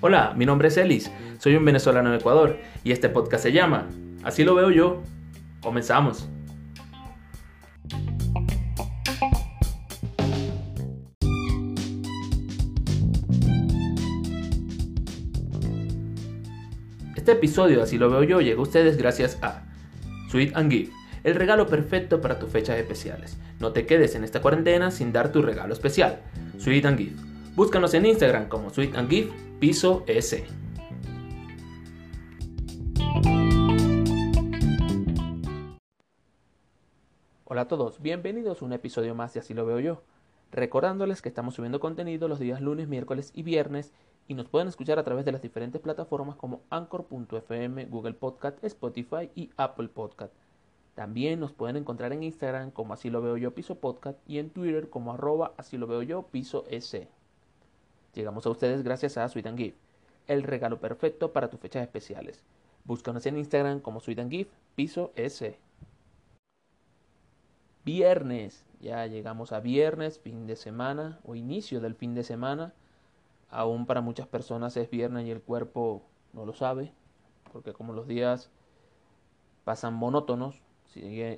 Hola, mi nombre es Elis, soy un venezolano de Ecuador y este podcast se llama Así lo veo yo. Comenzamos. Este episodio, así lo veo yo, llega a ustedes gracias a Sweet and Give, el regalo perfecto para tus fechas especiales. No te quedes en esta cuarentena sin dar tu regalo especial. Sweet and Give. Búscanos en Instagram como Sweet and Give Piso S. Hola a todos, bienvenidos a un episodio más de Así lo veo yo. Recordándoles que estamos subiendo contenido los días lunes, miércoles y viernes y nos pueden escuchar a través de las diferentes plataformas como Anchor.fm, Google Podcast, Spotify y Apple Podcast. También nos pueden encontrar en Instagram como así lo veo yo piso podcast y en Twitter como arroba así lo veo yo piso s. Llegamos a ustedes gracias a Sweet el regalo perfecto para tus fechas especiales. Búscanos en Instagram como Sweet piso s. Viernes, ya llegamos a viernes, fin de semana o inicio del fin de semana. Aún para muchas personas es viernes y el cuerpo no lo sabe, porque como los días pasan monótonos,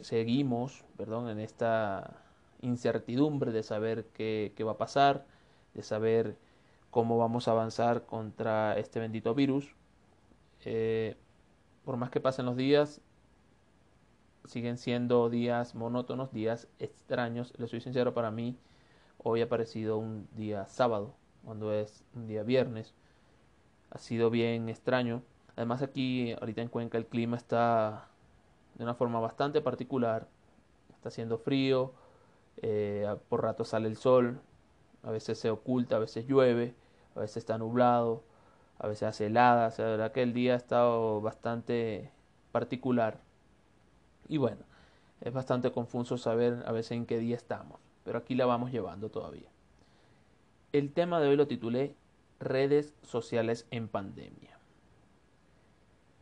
seguimos perdón, en esta incertidumbre de saber qué, va a pasar, de saber cómo vamos a avanzar contra este bendito virus. Eh, por más que pasen los días, siguen siendo días monótonos, días extraños. Les soy sincero, para mí hoy ha parecido un día sábado, cuando es un día viernes. Ha sido bien extraño. Además aquí, ahorita en Cuenca, el clima está de una forma bastante particular. Está haciendo frío, eh, por rato sale el sol, a veces se oculta, a veces llueve, a veces está nublado, a veces hace helada. O sea, que el día ha estado bastante particular. Y bueno, es bastante confuso saber a veces en qué día estamos, pero aquí la vamos llevando todavía. El tema de hoy lo titulé Redes sociales en pandemia.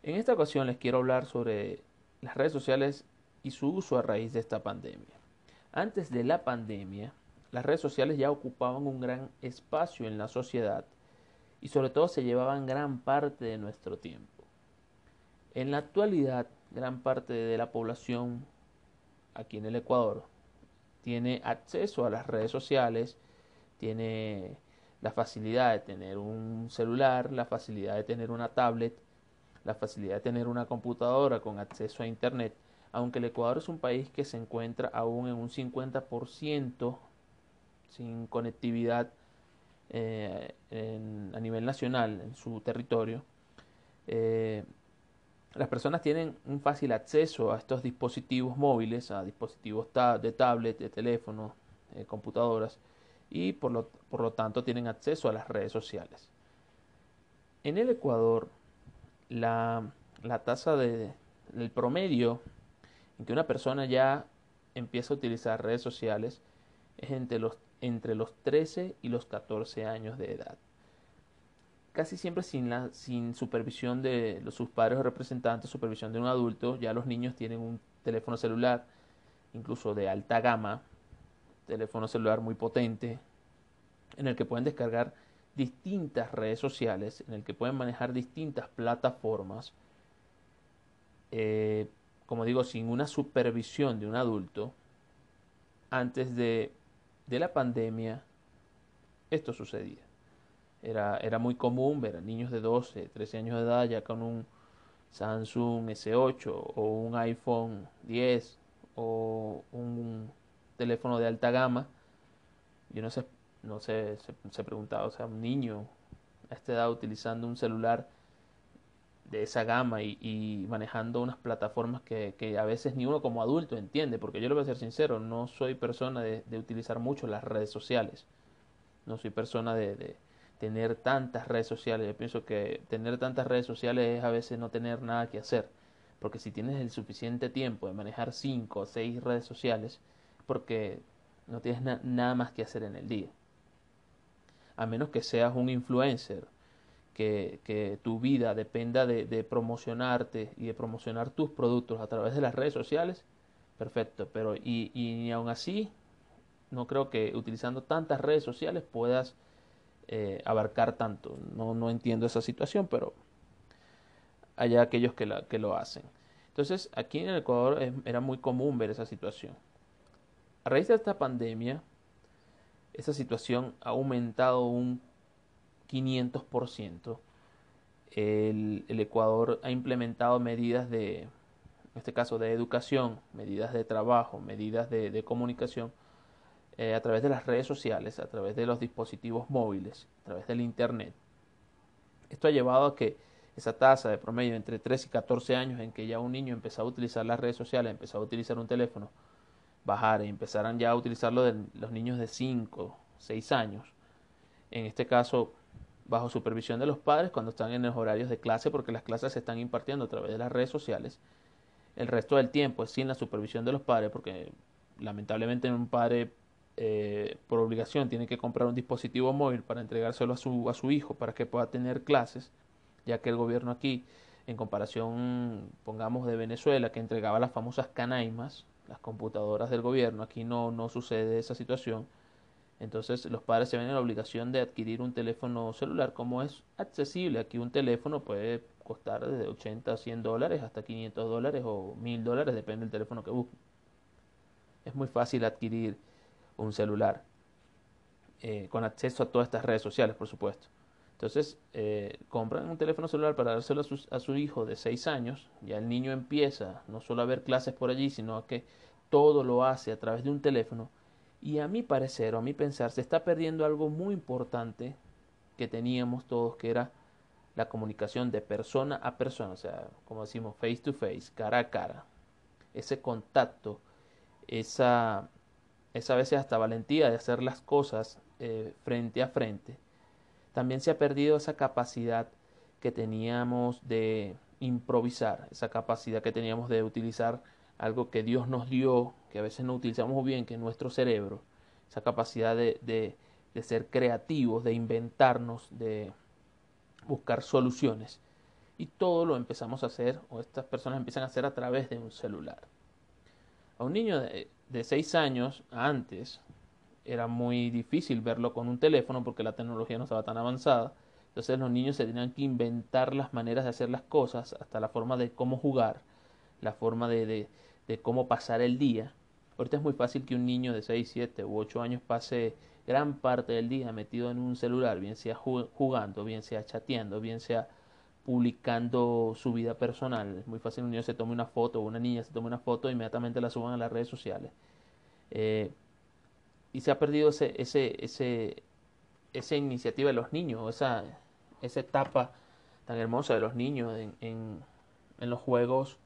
En esta ocasión les quiero hablar sobre las redes sociales y su uso a raíz de esta pandemia. Antes de la pandemia, las redes sociales ya ocupaban un gran espacio en la sociedad y sobre todo se llevaban gran parte de nuestro tiempo. En la actualidad, gran parte de la población aquí en el Ecuador tiene acceso a las redes sociales, tiene la facilidad de tener un celular, la facilidad de tener una tablet, la facilidad de tener una computadora con acceso a Internet, aunque el Ecuador es un país que se encuentra aún en un 50% sin conectividad eh, a nivel nacional en su territorio, eh, las personas tienen un fácil acceso a estos dispositivos móviles, a dispositivos de tablet, de teléfono, computadoras, y por lo, por lo tanto tienen acceso a las redes sociales. En el Ecuador, la, la tasa de, del promedio en que una persona ya empieza a utilizar redes sociales es entre los, entre los 13 y los 14 años de edad. Casi siempre sin, la, sin supervisión de los, sus padres o representantes, supervisión de un adulto, ya los niños tienen un teléfono celular, incluso de alta gama, teléfono celular muy potente, en el que pueden descargar distintas redes sociales, en el que pueden manejar distintas plataformas, eh, como digo, sin una supervisión de un adulto, antes de, de la pandemia, esto sucedía. Era, era muy común ver a niños de 12, 13 años de edad ya con un Samsung S8 o un iPhone 10 o un teléfono de alta gama. Yo no sé, no sé, se, preguntaba, o sea, un niño a esta edad utilizando un celular de esa gama y, manejando unas plataformas que, que, a veces ni uno como adulto entiende, porque yo le voy a ser sincero, no soy persona de, de utilizar mucho las redes sociales, no soy persona de, tener tantas redes sociales. Yo pienso que tener tantas redes sociales es a veces no tener nada que hacer. Porque si tienes el suficiente tiempo de manejar 5 o 6 redes sociales, porque no tienes nada más que hacer en el día. A menos que seas un influencer, que, que tu vida dependa de, promocionarte y de promocionar tus productos a través de las redes sociales, perfecto. Pero y, y aún así, no creo que utilizando tantas redes sociales puedas eh, abarcar tanto. No, no entiendo esa situación, pero hay aquellos que, la, que lo hacen. Entonces, aquí en el Ecuador era muy común ver esa situación. A raíz de esta pandemia, esa situación ha aumentado un 500%. El, el Ecuador ha implementado medidas de, en este caso, de educación, medidas de trabajo, medidas de, comunicación eh, a través de las redes sociales, a través de los dispositivos móviles, a través del Internet. Esto ha llevado a que esa tasa de promedio entre 3 y 14 años en que ya un niño empezaba a utilizar las redes sociales, empezaba a utilizar un teléfono, bajara y empezaran ya a utilizarlo de los niños de 5, 6 años. En este caso, bajo supervisión de los padres cuando están en los horarios de clase, porque las clases se están impartiendo a través de las redes sociales. El resto del tiempo es sin la supervisión de los padres, porque lamentablemente un padre eh, por obligación tiene que comprar un dispositivo móvil para entregárselo a su, a su hijo para que pueda tener clases, ya que el gobierno aquí, en comparación, pongamos, de Venezuela, que entregaba las famosas canaimas, las computadoras del gobierno, aquí no, no sucede esa situación. Entonces los padres se ven en la obligación de adquirir un teléfono celular. Como es accesible, aquí un teléfono puede costar desde 80 a 100 dólares hasta 500 dólares o 1000 dólares, depende del teléfono que busquen. Es muy fácil adquirir un celular, eh, con acceso a todas estas redes sociales, por supuesto. Entonces, eh, compran un teléfono celular para dárselo a su, hijo de 6 años, ya el niño empieza no solo a ver clases por allí, sino a que todo lo hace a través de un teléfono. Y a mi parecer, o a mi pensar, se está perdiendo algo muy importante que teníamos todos, que era la comunicación de persona a persona, o sea, como decimos, face to face, cara a cara. Ese contacto, esa, esa veces hasta valentía de hacer las cosas eh, frente a frente, también se ha perdido esa capacidad que teníamos de improvisar, esa capacidad que teníamos de utilizar algo que Dios nos dio, que a veces no utilizamos bien, que es nuestro cerebro, esa capacidad de, de, ser creativos, de inventarnos, de buscar soluciones. Y todo lo empezamos a hacer, o estas personas empiezan a hacer a través de un celular. A un niño de, de 6 años antes era muy difícil verlo con un teléfono porque la tecnología no estaba tan avanzada. Entonces los niños se tenían que inventar las maneras de hacer las cosas, hasta la forma de cómo jugar, la forma de, de, de cómo pasar el día. Ahorita es muy fácil que un niño de 6, 7 u 8 años pase gran parte del día metido en un celular, bien sea jugando, bien sea chateando, bien sea publicando su vida personal. Es muy fácil un niño se tome una foto o una niña se tome una foto e inmediatamente la suban a las redes sociales. Eh, y se ha perdido ese, ese, ese, esa iniciativa de los niños, esa, esa etapa tan hermosa de los niños en, en, los juegos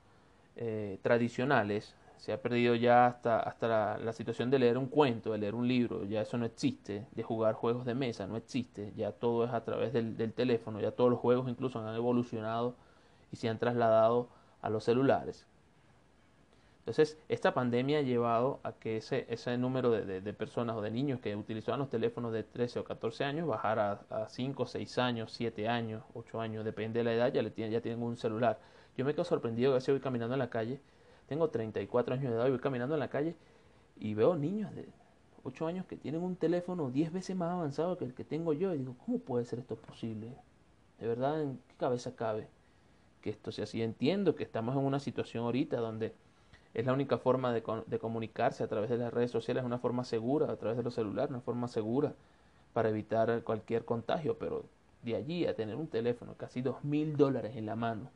eh, tradicionales. Se ha perdido ya hasta, hasta la, situación de leer un cuento, de leer un libro, ya eso no existe, de jugar juegos de mesa no existe, ya todo es a través del teléfono, ya todos los juegos incluso han evolucionado y se han trasladado a los celulares. Entonces, esta pandemia ha llevado a que ese, ese número de, de, personas o de niños que utilizaban los teléfonos de 13 o 14 años bajara a, a 5, 6 años, 7 años, 8 años, depende de la edad, ya, le tienen, ya tienen un celular. Yo me quedo sorprendido que a veces voy caminando en la calle tengo 34 años de edad y voy caminando en la calle y veo niños de 8 años que tienen un teléfono 10 veces más avanzado que el que tengo yo. Y digo, ¿cómo puede ser esto posible? De verdad, ¿en qué cabeza cabe que esto sea así? Entiendo que estamos en una situación ahorita donde es la única forma de, de comunicarse a través de las redes sociales, es una forma segura, a través de los celulares, una forma segura para evitar cualquier contagio, pero de allí a tener un teléfono casi dos mil dólares en la mano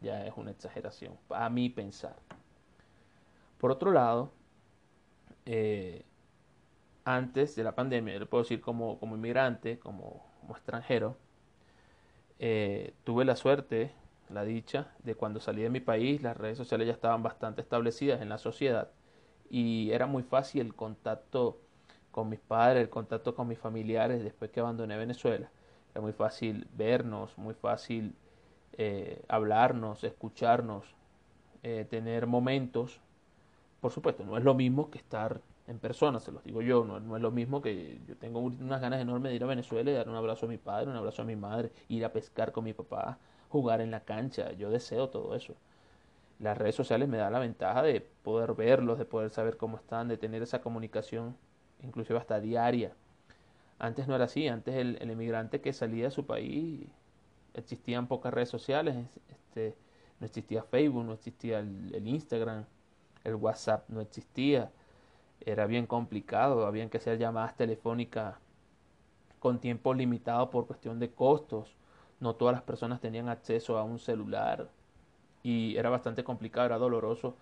ya es una exageración, a mi pensar. Por otro lado, eh, antes de la pandemia, yo le puedo decir como, como inmigrante, como, como extranjero, eh, tuve la suerte, la dicha, de cuando salí de mi país, las redes sociales ya estaban bastante establecidas en la sociedad y era muy fácil el contacto con mis padres, el contacto con mis familiares después que abandoné Venezuela. Era muy fácil vernos, muy fácil eh, hablarnos, escucharnos, eh, tener momentos. Por supuesto, no es lo mismo que estar en persona, se los digo yo, no, no, es lo mismo que yo tengo unas ganas enormes de ir a Venezuela y dar un abrazo a mi padre, un abrazo a mi madre, ir a pescar con mi papá, jugar en la cancha, yo deseo todo eso. las redes sociales me da la ventaja de poder verlos, de poder saber cómo están, de tener esa comunicación, inclusive hasta diaria. Antes no era así, antes el, el emigrante que salía de su país existían pocas redes sociales, este, no existía Facebook, no existía el, Instagram, el WhatsApp no existía, era bien complicado, habían que hacer llamadas telefónicas con tiempo limitado por cuestión de costos, no todas las personas tenían acceso a un celular y era bastante complicado, era doloroso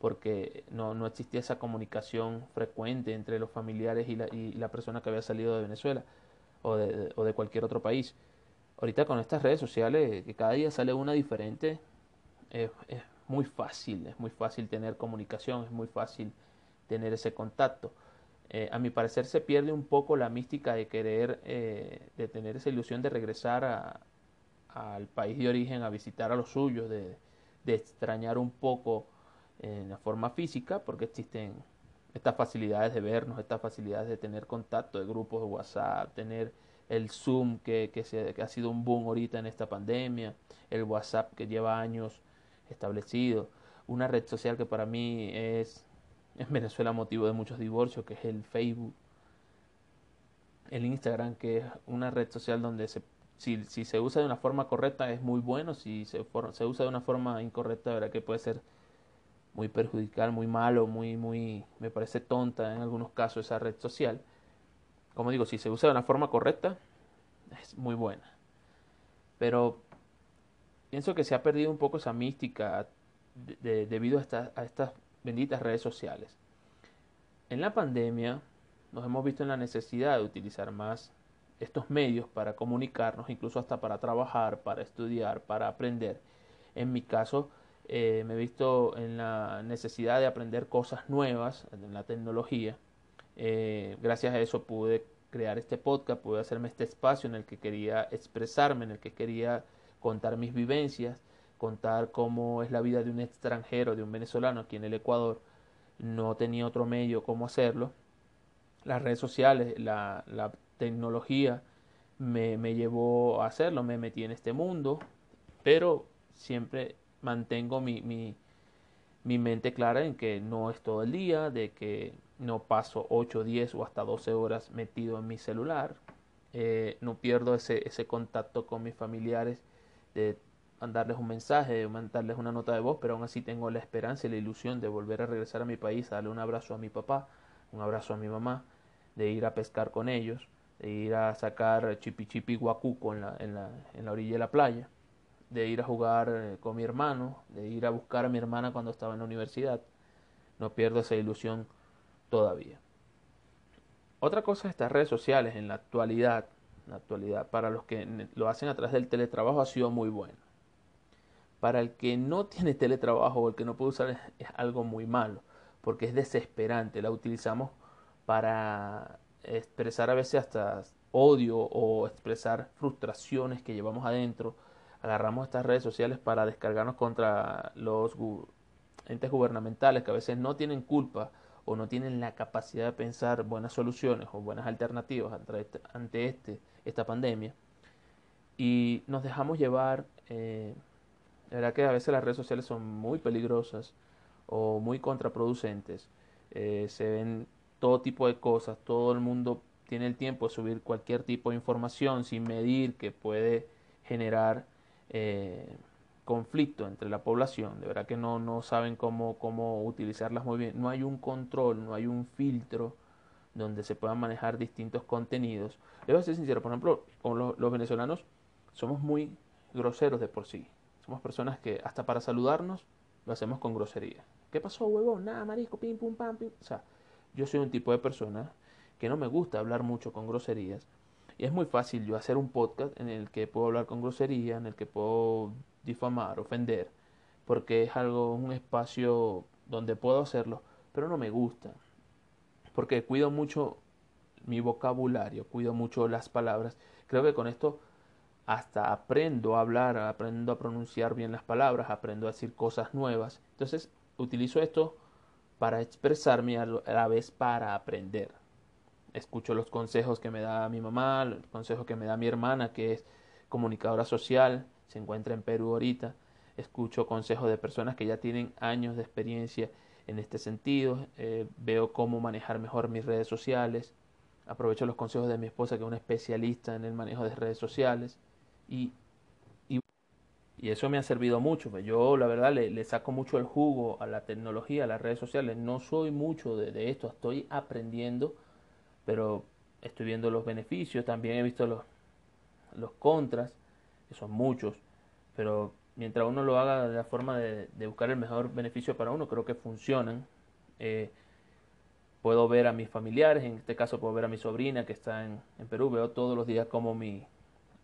porque no, no existía esa comunicación frecuente entre los familiares y la, y la persona que había salido de Venezuela o de, o de cualquier otro país. Ahorita con estas redes sociales, que cada día sale una diferente, es, muy fácil, es muy fácil tener comunicación, es muy fácil tener ese contacto. Eh, a mi parecer se pierde un poco la mística de querer, eh, de tener esa ilusión de regresar al país de origen a visitar a los suyos, de, de extrañar un poco en la forma física, porque existen estas facilidades de vernos, estas facilidades de tener contacto, de grupos de WhatsApp, tener el Zoom que, que, se, que ha sido un boom ahorita en esta pandemia, el WhatsApp que lleva años establecido, una red social que para mí es en Venezuela motivo de muchos divorcios, que es el Facebook, el Instagram, que es una red social donde se, si, si se usa de una forma correcta es muy bueno, si se, se usa de una forma incorrecta, verá que puede ser muy perjudicial, muy malo, muy, muy, me parece tonta en algunos casos esa red social como digo, si se usa de una forma correcta, es muy buena. Pero pienso que se ha perdido un poco esa mística debido a, a estas benditas redes sociales. En la pandemia nos hemos visto en la necesidad de utilizar más estos medios para comunicarnos, incluso hasta para trabajar, para estudiar, para aprender. En mi caso, eh, me he visto en la necesidad de aprender cosas nuevas en la tecnología eh, gracias a eso pude crear este podcast, pude hacerme este espacio en el que quería expresarme, en el que quería contar mis vivencias, contar cómo es la vida de un extranjero, de un venezolano aquí en el Ecuador. No tenía otro medio cómo hacerlo. Las redes sociales, la, la tecnología me, me llevó a hacerlo, me metí en este mundo, pero siempre mantengo mi, mi, mi mente clara en que no es todo el día, de que no paso 8, 10 o hasta 12 horas metido en mi celular, eh, no pierdo ese, ese contacto con mis familiares de mandarles un mensaje, de mandarles una nota de voz, pero aún así tengo la esperanza y la ilusión de volver a regresar a mi país, a darle un abrazo a mi papá, un abrazo a mi mamá, de ir a pescar con ellos, de ir a sacar chipi chipi guacuco en la, en la, en la orilla de la playa, de ir a jugar eh, con mi hermano, de ir a buscar a mi hermana cuando estaba en la universidad. No pierdo esa ilusión todavía. Otra cosa de estas redes sociales en la actualidad, la actualidad, para los que lo hacen a través del teletrabajo ha sido muy bueno. Para el que no tiene teletrabajo o el que no puede usar es, algo muy malo, porque es desesperante. La utilizamos para expresar a veces hasta odio o expresar frustraciones que llevamos adentro. Agarramos estas redes sociales para descargarnos contra los entes gubernamentales que a veces no tienen culpa o no tienen la capacidad de pensar buenas soluciones o buenas alternativas ante, este, esta pandemia y nos dejamos llevar, eh, la verdad que a veces las redes sociales son muy peligrosas o muy contraproducentes, eh, se ven todo tipo de cosas, todo el mundo tiene el tiempo de subir cualquier tipo de información sin medir que puede generar eh, conflicto entre la población, de verdad que no, no saben cómo, cómo utilizarlas muy bien, no hay un control, no hay un filtro donde se puedan manejar distintos contenidos. Le voy a ser sincero, por ejemplo, con los, venezolanos somos muy groseros de por sí. Somos personas que hasta para saludarnos lo hacemos con grosería. ¿Qué pasó, huevón? Nada, marisco, pim, pum, pam, pim. O sea, yo soy un tipo de persona que no me gusta hablar mucho con groserías. Y es muy fácil yo hacer un podcast en el que puedo hablar con grosería, en el que puedo difamar, ofender, porque es algo, un espacio donde puedo hacerlo, pero no me gusta, porque cuido mucho mi vocabulario, cuido mucho las palabras. Creo que con esto hasta aprendo a hablar, aprendo a pronunciar bien las palabras, aprendo a decir cosas nuevas. Entonces, utilizo esto para expresarme a la vez para aprender. Escucho los consejos que me da mi mamá, los consejos que me da mi hermana, que es comunicadora social, se encuentra en Perú ahorita. escucho consejos de personas que ya tienen años de experiencia en este sentido, eh, veo cómo manejar mejor mis redes sociales, aprovecho los consejos de mi esposa que es una especialista en el manejo de redes sociales y, y, eso me ha servido mucho. Pues yo la verdad le, saco mucho el jugo a la tecnología, a las redes sociales, no soy mucho de, esto, estoy aprendiendo, pero estoy viendo los beneficios, también he visto los, los contras, que son muchos, pero mientras uno lo haga de la forma de, buscar el mejor beneficio para uno, creo que funcionan. Eh, puedo ver a mis familiares, en este caso puedo ver a mi sobrina que está en, Perú, veo todos los días como mi,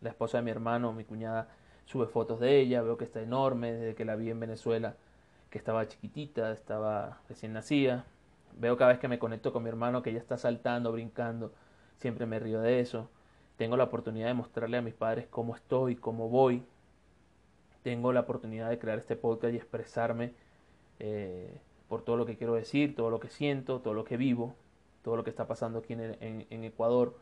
la esposa de mi hermano, mi cuñada, sube fotos de ella, veo que está enorme, desde que la vi en Venezuela, que estaba chiquitita, estaba recién nacida. Veo cada vez que me conecto con mi hermano que ella está saltando, brincando, siempre me río de eso. Tengo la oportunidad de mostrarle a mis padres cómo estoy, cómo voy. Tengo la oportunidad de crear este podcast y expresarme eh, por todo lo que quiero decir, todo lo que siento, todo lo que vivo, todo lo que está pasando aquí en, Ecuador.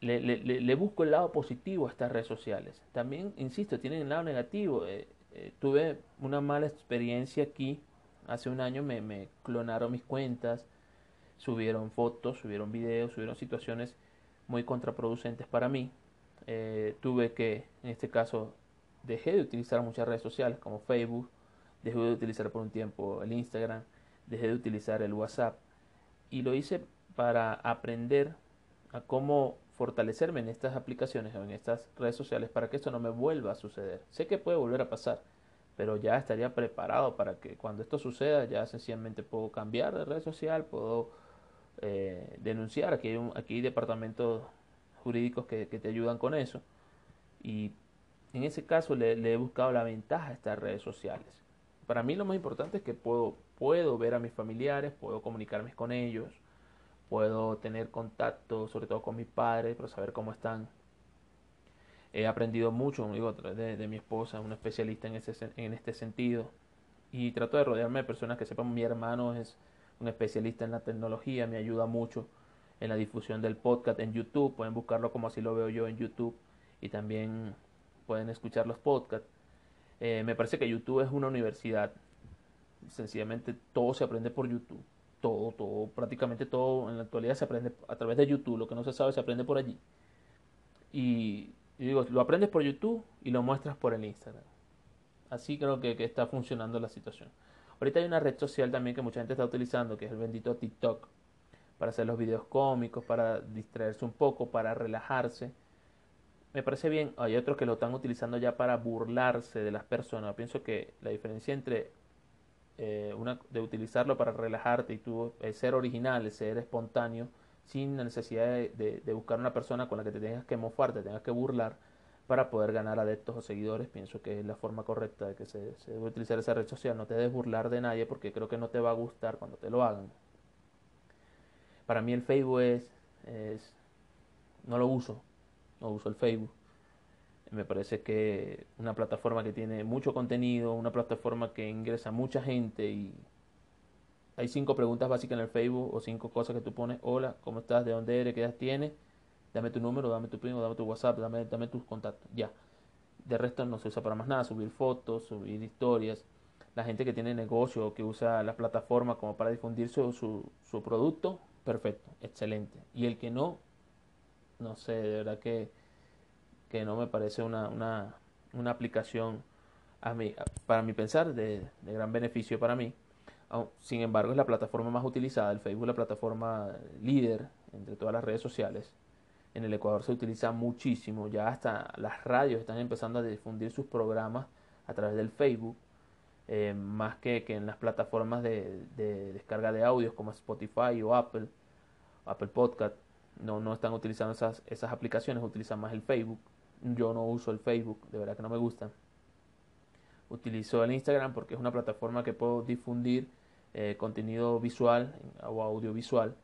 Le, busco el lado positivo a estas redes sociales. También, insisto, tienen el lado negativo. Eh, eh, tuve una mala experiencia aquí. Hace un año me, me clonaron mis cuentas, subieron fotos, subieron videos, subieron situaciones muy contraproducentes para mí. Eh, tuve que, en este caso, dejé de utilizar muchas redes sociales como Facebook, dejé de utilizar por un tiempo el Instagram, dejé de utilizar el WhatsApp y lo hice para aprender a cómo fortalecerme en estas aplicaciones o en estas redes sociales para que esto no me vuelva a suceder. Sé que puede volver a pasar, pero ya estaría preparado para que cuando esto suceda ya sencillamente puedo cambiar de red social, puedo eh, denunciar. Aquí hay, aquí hay departamentos jurídicos que, te ayudan con eso. Y en ese caso le, he buscado la ventaja a estas redes sociales. Para mí lo más importante es que puedo, puedo ver a mis familiares, puedo comunicarme con ellos, puedo tener contacto, sobre todo con mis padres, para saber cómo están. He aprendido mucho digo, de, de mi esposa, una especialista en, ese, en este sentido. Y trato de rodearme de personas que sepan, mi hermano es un especialista en la tecnología, me ayuda mucho en la difusión del podcast en YouTube, pueden buscarlo como así lo veo yo en YouTube y también pueden escuchar los podcasts. Eh, me parece que YouTube es una universidad, sencillamente todo se aprende por YouTube, todo, todo, prácticamente todo en la actualidad se aprende a través de YouTube, lo que no se sabe se aprende por allí. Y, digo, lo aprendes por YouTube y lo muestras por el Instagram. Así creo que está funcionando la situación. Ahorita hay una red social también que mucha gente está utilizando, que es el bendito TikTok, para hacer los videos cómicos, para distraerse un poco, para relajarse. Me parece bien, hay otros que lo están utilizando ya para burlarse de las personas. Pienso que la diferencia entre eh, una, de utilizarlo para relajarte y tú eh, ser original, ser espontáneo, sin la necesidad de, buscar una persona con la que te tengas que mofar, te tengas que burlar, para poder ganar adeptos o seguidores. Pienso que es la forma correcta de que se, debe utilizar esa red social. No te debes burlar de nadie porque creo que no te va a gustar cuando te lo hagan. Para mí el Facebook es no lo uso, no uso el Facebook. Me parece que una plataforma que tiene mucho contenido, una plataforma que ingresa mucha gente y hay cinco preguntas básicas en el Facebook o cinco cosas que tú pones. Hola, ¿cómo estás? ¿De dónde eres? ¿Qué edad tienes? dame tu número, dame tu primo, dame tu WhatsApp, dame, dame tus contactos, ya. De resto no se usa para más nada, subir fotos, subir historias. La gente que tiene negocio o que usa la plataforma como para difundir su, su, producto, perfecto, excelente. Y el que no, no sé, de verdad que, que no me parece una, una, una aplicación a mí, para mi pensar de, de gran beneficio para mí. Sin embargo, es la plataforma más utilizada, el Facebook, la plataforma líder entre todas las redes sociales en el Ecuador se utiliza muchísimo, ya hasta las radios están empezando a difundir sus programas a través del Facebook, eh, más que, que, en las plataformas de, descarga de audios como Spotify o Apple, Apple Podcast, no, no están utilizando esas, esas aplicaciones, utilizan más el Facebook. Yo no uso el Facebook, de verdad que no me gusta. Utilizo el Instagram porque es una plataforma que puedo difundir eh, contenido visual o audiovisual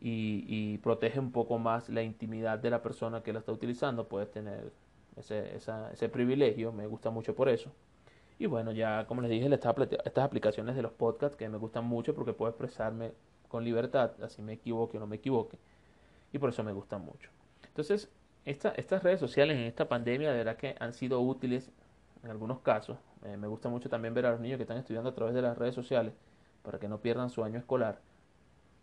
y, protege un poco más la intimidad de la persona que la está utilizando. Puedes tener ese, ese privilegio, me gusta mucho por eso. Y bueno, ya como les dije, estas, estas aplicaciones de los podcasts que me gustan mucho porque puedo expresarme con libertad, así me equivoque o no me equivoque. Y por eso me gustan mucho. Entonces, esta, estas redes sociales en esta pandemia de verdad que han sido útiles. en algunos casos. Eh, me gusta mucho también ver a los niños que están estudiando a través de las redes sociales para que no pierdan su año escolar.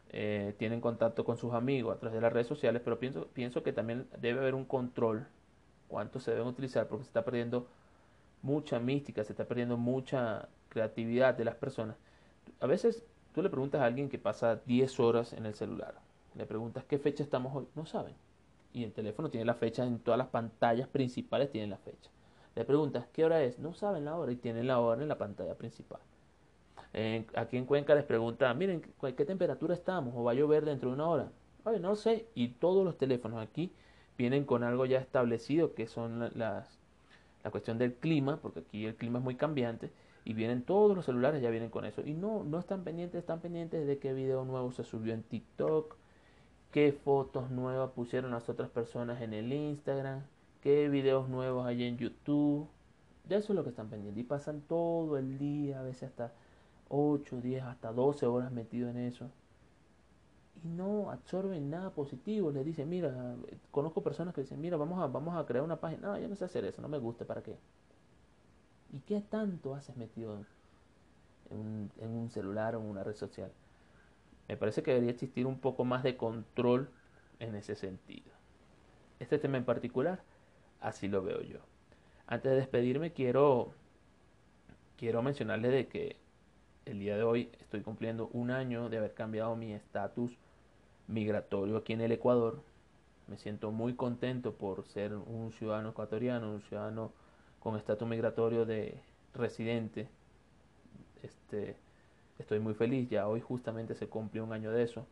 Eh, tienen contacto con sus amigos a través de las redes sociales, pero pienso, pienso que también debe haber un control cuánto se deben utilizar porque se está perdiendo mucha mística, se está perdiendo mucha creatividad de las personas. A veces tú le preguntas a alguien que pasa 10 horas en el celular, le preguntas qué fecha estamos hoy, no saben. Y el teléfono tiene la fecha, en todas las pantallas principales tienen la fecha. Le preguntas qué hora es, no saben la hora y tienen la hora en la pantalla principal. aquí en Cuenca les pregunta, miren, ¿qué temperatura estamos? ¿O va a llover dentro de una hora? Ay, no sé. Y todos los teléfonos aquí vienen con algo ya establecido, que son las, la cuestión del clima, porque aquí el clima es muy cambiante, y vienen todos los celulares, ya vienen con eso. Y no, no están pendientes, están pendientes de qué video nuevo se subió en TikTok, qué fotos nuevas pusieron las otras personas en el Instagram, qué videos nuevos hay en YouTube. De eso es lo que están pendientes. Y pasan todo el día, a veces hasta 8, 10, hasta 12 horas metidos en eso y no absorben nada positivo. Le dicen, mira, conozco personas que dicen, mira, vamos a, vamos a crear una página. No, yo no sé hacer eso, no me gusta, ¿para qué? ¿Y qué tanto haces metido en un, en un celular o en una red social? Me parece que debería existir un poco más de control en ese sentido. Este tema en particular, así lo veo yo. Antes de despedirme, quiero, quiero mencionarles de que el día de hoy estoy cumpliendo un año de haber cambiado mi estatus migratorio aquí en el Ecuador. Me siento muy contento por ser un ciudadano ecuatoriano, un ciudadano con estatus migratorio de residente. Este, estoy muy feliz, ya hoy justamente se cumple un año de eso.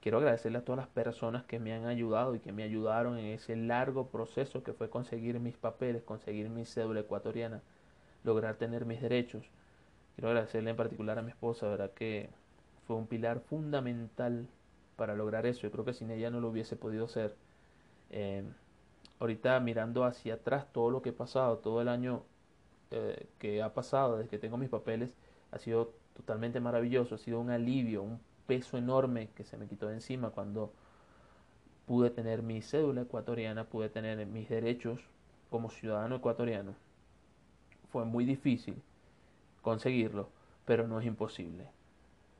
Quiero agradecerle a todas las personas que me han ayudado y que me ayudaron en ese largo proceso que fue conseguir mis papeles, conseguir mi cédula ecuatoriana, lograr tener mis derechos. Quiero agradecerle en particular a mi esposa, verdad que fue un pilar fundamental para lograr eso. Yo creo que sin ella no lo hubiese podido hacer. Eh, ahorita mirando hacia atrás todo lo que he pasado, todo el año eh, que ha pasado desde que tengo mis papeles, ha sido totalmente maravilloso, ha sido un alivio, un peso enorme que se me quitó de encima cuando pude tener mi cédula ecuatoriana, pude tener mis derechos como ciudadano ecuatoriano. Fue muy difícil conseguirlo, pero no es imposible.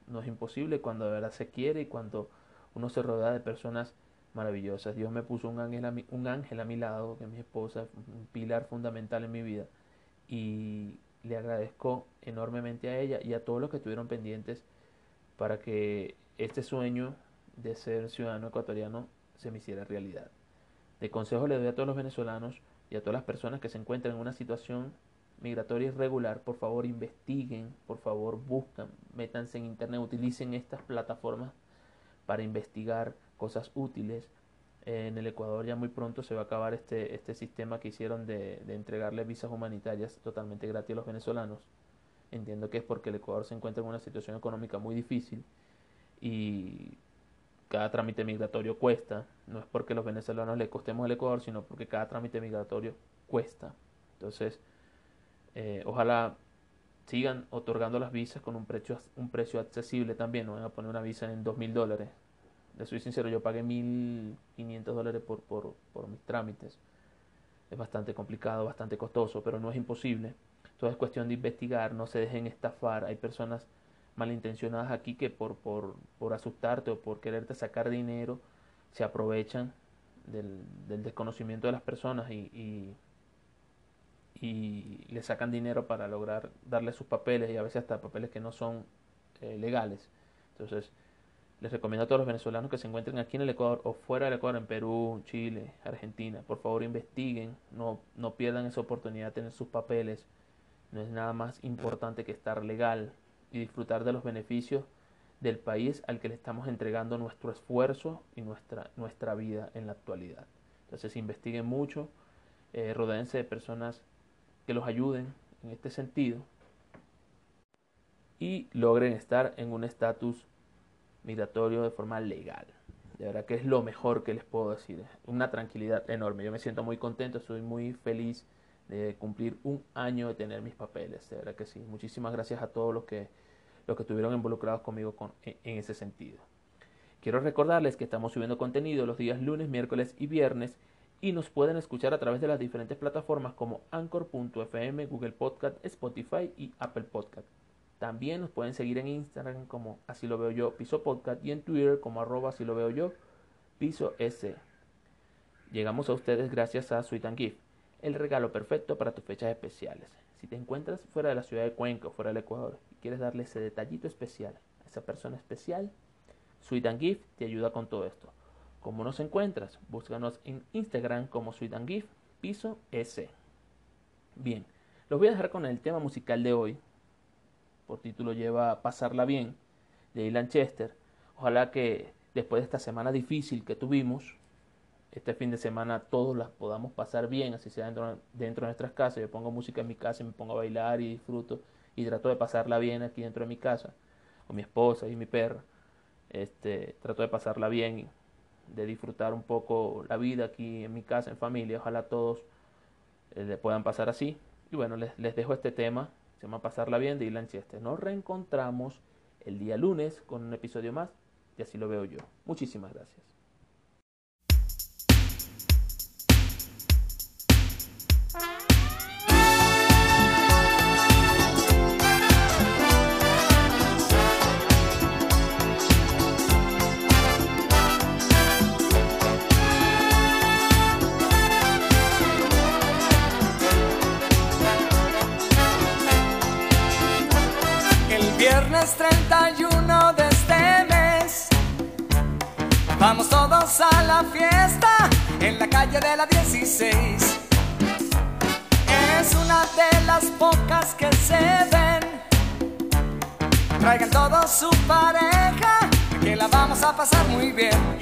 No es imposible cuando de verdad se quiere y cuando uno se rodea de personas maravillosas. Dios me puso un ángel a mi, un ángel a mi lado, que es mi esposa, un pilar fundamental en mi vida. Y le agradezco enormemente a ella y a todos los que estuvieron pendientes para que este sueño de ser ciudadano ecuatoriano se me hiciera realidad. De consejo le doy a todos los venezolanos y a todas las personas que se encuentran en una situación migratoria irregular, por favor investiguen, por favor buscan, métanse en internet, utilicen estas plataformas para investigar cosas útiles. En el Ecuador ya muy pronto se va a acabar este, este sistema que hicieron de, de entregarle visas humanitarias totalmente gratis a los venezolanos. Entiendo que es porque el Ecuador se encuentra en una situación económica muy difícil y cada trámite migratorio cuesta. No es porque los venezolanos le costemos al Ecuador, sino porque cada trámite migratorio cuesta. Entonces, eh, ojalá sigan otorgando las visas con un precio, un precio accesible también. No van a poner una visa en dos dólares. Le soy sincero, yo pagué mil quinientos dólares por, por, por mis trámites. Es bastante complicado, bastante costoso, pero no es imposible. Todo es cuestión de investigar, no se dejen estafar. Hay personas malintencionadas aquí que por, por, por asustarte o por quererte sacar dinero se aprovechan del, del desconocimiento de las personas y y le sacan dinero para lograr darle sus papeles y a veces hasta papeles que no son eh, legales. Entonces, les recomiendo a todos los venezolanos que se encuentren aquí en el Ecuador o fuera del Ecuador, en Perú, Chile, Argentina, por favor investiguen, no, no pierdan esa oportunidad de tener sus papeles. No es nada más importante que estar legal y disfrutar de los beneficios del país al que le estamos entregando nuestro esfuerzo y nuestra, nuestra vida en la actualidad. Entonces investiguen mucho, eh, rodeense de personas que los ayuden en este sentido y logren estar en un estatus migratorio de forma legal. De verdad que es lo mejor que les puedo decir. Una tranquilidad enorme. Yo me siento muy contento, estoy muy feliz de cumplir un año de tener mis papeles. De verdad que sí. Muchísimas gracias a todos los que, los que estuvieron involucrados conmigo con, en ese sentido. Quiero recordarles que estamos subiendo contenido los días lunes, miércoles y viernes y nos pueden escuchar a través de las diferentes plataformas como Anchor.fm, Google Podcast, Spotify y Apple Podcast. También nos pueden seguir en Instagram como así lo veo yo, piso podcast y en Twitter como arroba así lo veo yo, piso S. Llegamos a ustedes gracias a Sweet el regalo perfecto para tus fechas especiales. Si te encuentras fuera de la ciudad de Cuenca o fuera del Ecuador y quieres darle ese detallito especial a esa persona especial, Sweet te ayuda con todo esto. ¿Cómo nos encuentras? Búscanos en Instagram como Sweet piso S. Bien, los voy a dejar con el tema musical de hoy. Por título lleva Pasarla Bien, de Ilan Chester. Ojalá que después de esta semana difícil que tuvimos, este fin de semana todos las podamos pasar bien, así sea dentro, dentro de nuestras casas. Yo pongo música en mi casa y me pongo a bailar y disfruto y trato de pasarla bien aquí dentro de mi casa, con mi esposa y mi perra. Este, trato de pasarla bien de disfrutar un poco la vida aquí en mi casa, en familia. Ojalá todos eh, le puedan pasar así. Y bueno, les, les, dejo este tema, se llama Pasarla Bien de Ilan Chester. Nos reencontramos el día lunes con un episodio más y así lo veo yo. Muchísimas gracias. Pasar muy bien.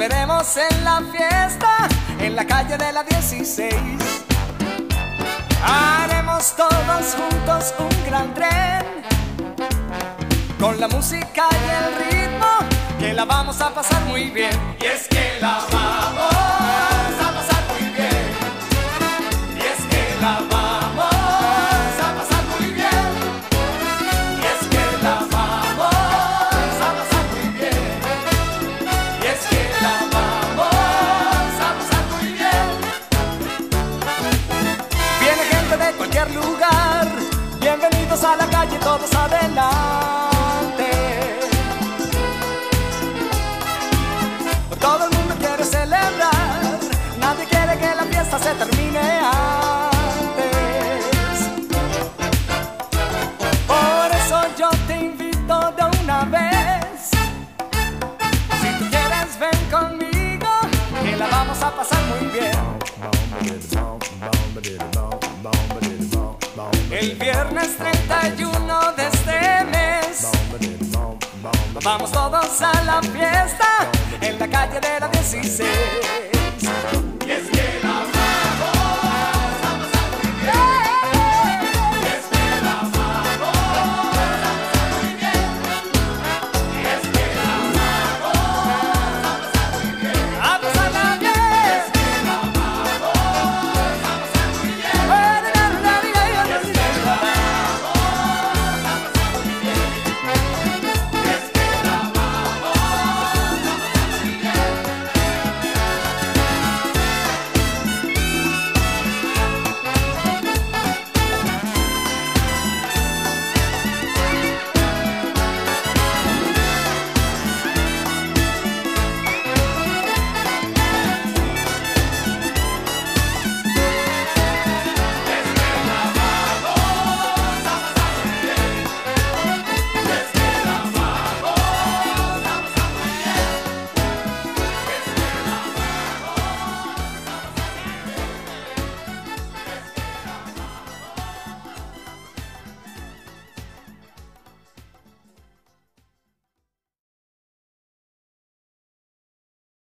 Veremos en la fiesta, en la calle de la 16. Haremos todos juntos un gran tren, con la música y el ritmo, que la vamos a pasar muy bien. Y es que la vamos a pasar muy bien. Y es que la vamos a la calle, todos adelante. Todo el mundo quiere celebrar, nadie quiere que la fiesta se termine El viernes 31 de este mes. Vamos todos a la fiesta En la calle de la 16